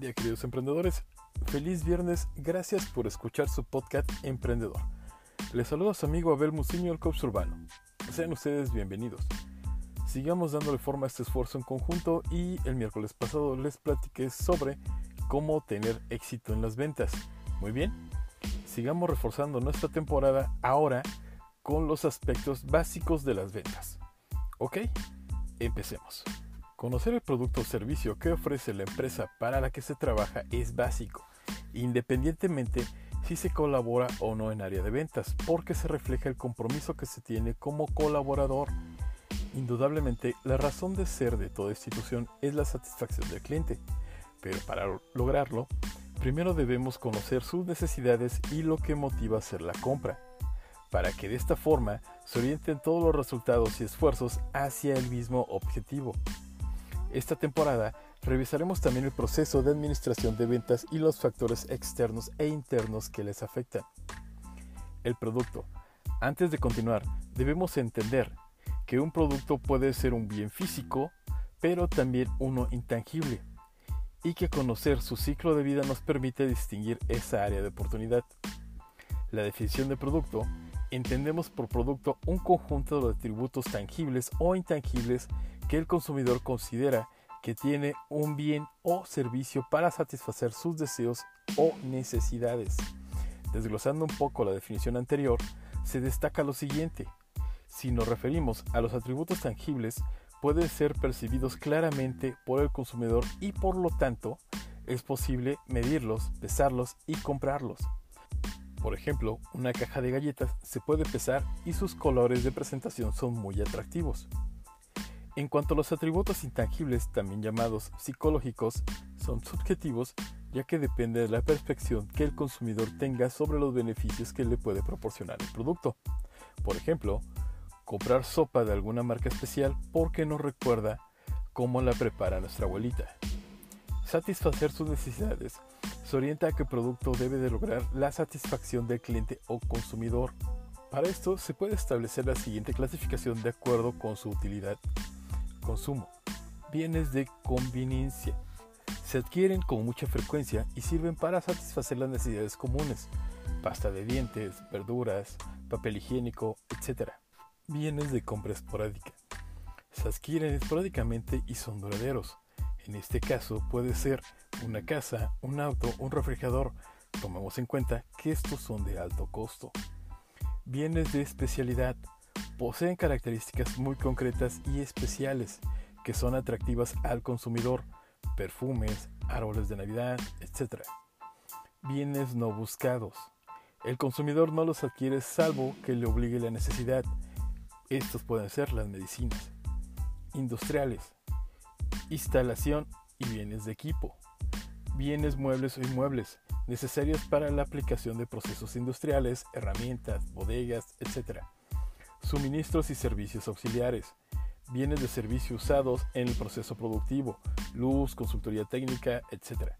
Día queridos emprendedores, feliz viernes, gracias por escuchar su podcast Emprendedor. Les saluda a su amigo Abel Muciño, el Cops Urbano. Sean ustedes bienvenidos. Sigamos dándole forma a este esfuerzo en conjunto y el miércoles pasado les platiqué sobre cómo tener éxito en las ventas. Muy bien, sigamos reforzando nuestra temporada ahora con los aspectos básicos de las ventas. Ok, empecemos. Conocer el producto o servicio que ofrece la empresa para la que se trabaja es básico, independientemente si se colabora o no en área de ventas, porque se refleja el compromiso que se tiene como colaborador. Indudablemente, la razón de ser de toda institución es la satisfacción del cliente, pero para lograrlo, primero debemos conocer sus necesidades y lo que motiva hacer la compra, para que de esta forma se orienten todos los resultados y esfuerzos hacia el mismo objetivo. Esta temporada revisaremos también el proceso de administración de ventas y los factores externos e internos que les afectan. El producto. Antes de continuar, debemos entender que un producto puede ser un bien físico, pero también uno intangible, y que conocer su ciclo de vida nos permite distinguir esa área de oportunidad. La definición de producto entendemos por producto un conjunto de atributos tangibles o intangibles que el consumidor considera que tiene un bien o servicio para satisfacer sus deseos o necesidades. Desglosando un poco la definición anterior, se destaca lo siguiente. Si nos referimos a los atributos tangibles, pueden ser percibidos claramente por el consumidor y por lo tanto es posible medirlos, pesarlos y comprarlos. Por ejemplo, una caja de galletas se puede pesar y sus colores de presentación son muy atractivos. En cuanto a los atributos intangibles, también llamados psicológicos, son subjetivos ya que depende de la percepción que el consumidor tenga sobre los beneficios que le puede proporcionar el producto. Por ejemplo, comprar sopa de alguna marca especial porque nos recuerda cómo la prepara nuestra abuelita. Satisfacer sus necesidades se orienta a que el producto debe de lograr la satisfacción del cliente o consumidor. Para esto se puede establecer la siguiente clasificación de acuerdo con su utilidad consumo. Bienes de conveniencia. Se adquieren con mucha frecuencia y sirven para satisfacer las necesidades comunes. Pasta de dientes, verduras, papel higiénico, etc. Bienes de compra esporádica. Se adquieren esporádicamente y son duraderos. En este caso puede ser una casa, un auto, un refrigerador. Tomemos en cuenta que estos son de alto costo. Bienes de especialidad poseen características muy concretas y especiales que son atractivas al consumidor, perfumes, árboles de Navidad, etc. Bienes no buscados. El consumidor no los adquiere salvo que le obligue la necesidad. Estos pueden ser las medicinas. Industriales. Instalación y bienes de equipo. Bienes muebles o inmuebles necesarios para la aplicación de procesos industriales, herramientas, bodegas, etc suministros y servicios auxiliares, bienes de servicio usados en el proceso productivo, luz, consultoría técnica, etc.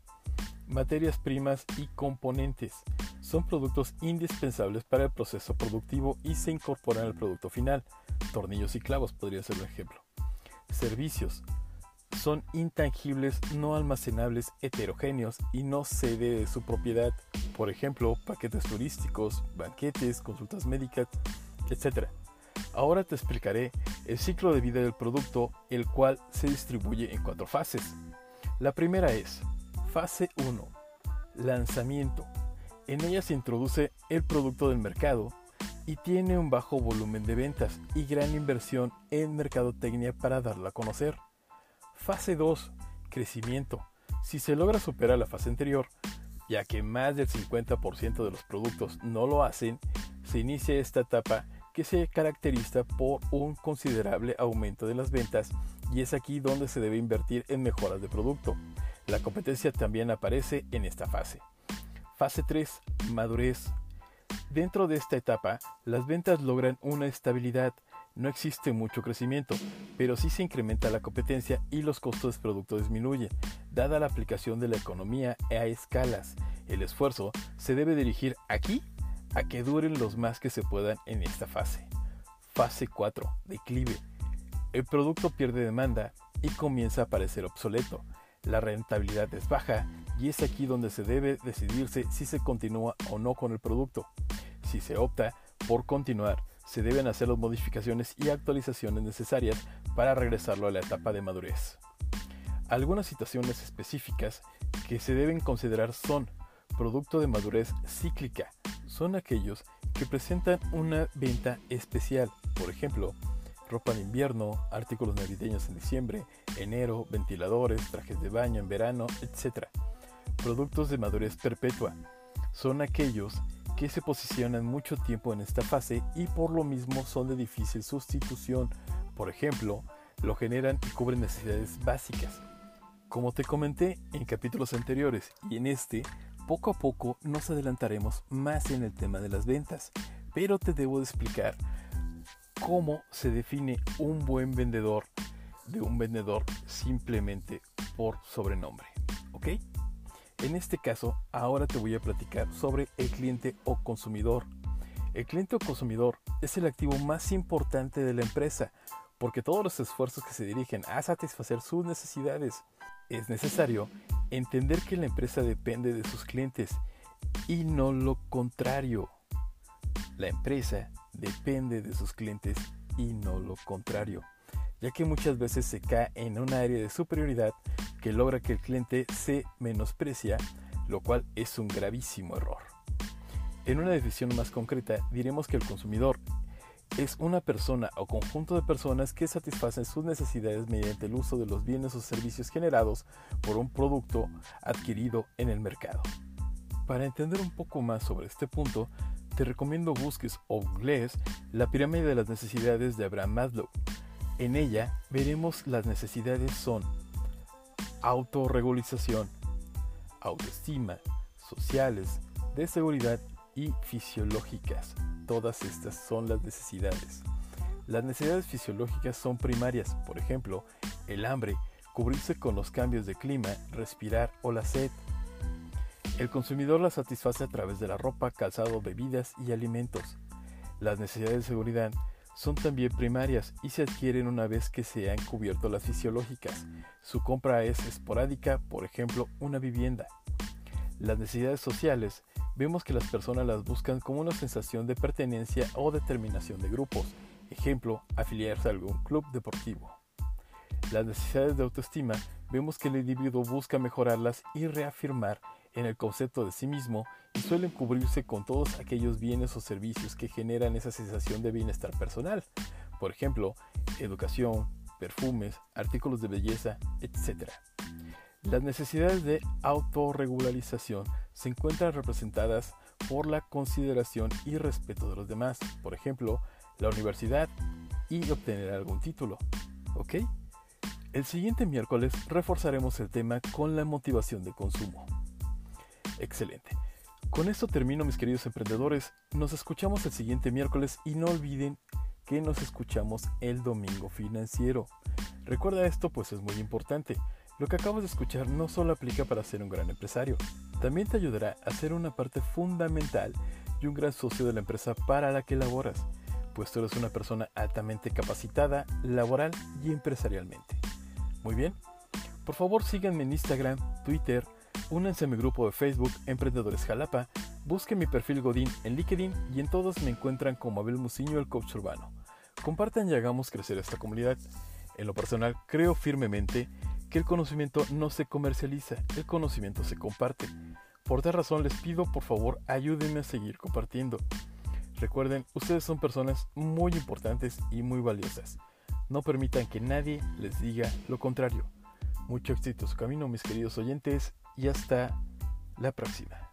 Materias primas y componentes son productos indispensables para el proceso productivo y se incorporan al producto final. Tornillos y clavos podría ser un ejemplo. Servicios son intangibles, no almacenables, heterogéneos y no cede de su propiedad. Por ejemplo, paquetes turísticos, banquetes, consultas médicas, etc. Ahora te explicaré el ciclo de vida del producto, el cual se distribuye en cuatro fases. La primera es fase 1, lanzamiento. En ella se introduce el producto del mercado y tiene un bajo volumen de ventas y gran inversión en mercadotecnia para darla a conocer. Fase 2, crecimiento. Si se logra superar la fase anterior, ya que más del 50% de los productos no lo hacen, se inicia esta etapa que se caracteriza por un considerable aumento de las ventas y es aquí donde se debe invertir en mejoras de producto. La competencia también aparece en esta fase. Fase 3. Madurez. Dentro de esta etapa, las ventas logran una estabilidad, no existe mucho crecimiento, pero sí se incrementa la competencia y los costos de producto disminuyen, dada la aplicación de la economía a escalas. El esfuerzo se debe dirigir aquí a que duren los más que se puedan en esta fase. Fase 4. Declive. El producto pierde demanda y comienza a parecer obsoleto. la rentabilidad es baja y es aquí donde se debe decidirse si se continúa o no con el producto. Si se opta por continuar, se deben hacer las modificaciones y actualizaciones necesarias para regresarlo a la etapa de madurez. Algunas situaciones específicas que se deben considerar son producto de madurez cíclica. Son aquellos que presentan una venta especial, por ejemplo, ropa de invierno, artículos navideños en diciembre, enero, ventiladores, trajes de baño en verano, etc. Productos de madurez perpetua. Son aquellos que se posicionan mucho tiempo en esta fase y por lo mismo son de difícil sustitución. Por ejemplo, lo generan y cubren necesidades básicas. Como te comenté en capítulos anteriores y en este, poco a poco nos adelantaremos más en el tema de las ventas, pero te debo de explicar cómo se define un buen vendedor de un vendedor simplemente por sobrenombre. ¿Ok? En este caso, ahora te voy a platicar sobre el cliente o consumidor. El cliente o consumidor es el activo más importante de la empresa, porque todos los esfuerzos que se dirigen a satisfacer sus necesidades, es necesario entender que la empresa depende de sus clientes y no lo contrario. La empresa depende de sus clientes y no lo contrario, ya que muchas veces se cae en un área de superioridad que logra que el cliente se menosprecia, lo cual es un gravísimo error. En una definición más concreta, diremos que el consumidor es una persona o conjunto de personas que satisfacen sus necesidades mediante el uso de los bienes o servicios generados por un producto adquirido en el mercado. Para entender un poco más sobre este punto, te recomiendo busques o googlees la pirámide de las necesidades de Abraham Maslow. En ella veremos las necesidades son autorregulización, autoestima, sociales, de seguridad y fisiológicas. Todas estas son las necesidades. Las necesidades fisiológicas son primarias, por ejemplo, el hambre, cubrirse con los cambios de clima, respirar o la sed. El consumidor la satisface a través de la ropa, calzado, bebidas y alimentos. Las necesidades de seguridad son también primarias y se adquieren una vez que se han cubierto las fisiológicas. Su compra es esporádica, por ejemplo, una vivienda. Las necesidades sociales vemos que las personas las buscan como una sensación de pertenencia o determinación de grupos, ejemplo, afiliarse a algún club deportivo. Las necesidades de autoestima vemos que el individuo busca mejorarlas y reafirmar en el concepto de sí mismo y suelen cubrirse con todos aquellos bienes o servicios que generan esa sensación de bienestar personal, por ejemplo, educación, perfumes, artículos de belleza, etc. Las necesidades de autorregularización se encuentran representadas por la consideración y respeto de los demás, por ejemplo, la universidad y obtener algún título. ¿Ok? El siguiente miércoles reforzaremos el tema con la motivación de consumo. Excelente. Con esto termino mis queridos emprendedores. Nos escuchamos el siguiente miércoles y no olviden que nos escuchamos el domingo financiero. Recuerda esto pues es muy importante. Lo que acabas de escuchar no solo aplica para ser un gran empresario, también te ayudará a ser una parte fundamental y un gran socio de la empresa para la que laboras, pues tú eres una persona altamente capacitada laboral y empresarialmente. Muy bien, por favor síganme en Instagram, Twitter, Únanse a mi grupo de Facebook Emprendedores Jalapa, busquen mi perfil Godín en LinkedIn y en todos me encuentran como Abel Muciño, el coach urbano. Compartan y hagamos crecer esta comunidad. En lo personal, creo firmemente que el conocimiento no se comercializa, el conocimiento se comparte. Por tal razón les pido por favor ayúdenme a seguir compartiendo. Recuerden, ustedes son personas muy importantes y muy valiosas. No permitan que nadie les diga lo contrario. Mucho éxito en su camino, mis queridos oyentes, y hasta la próxima.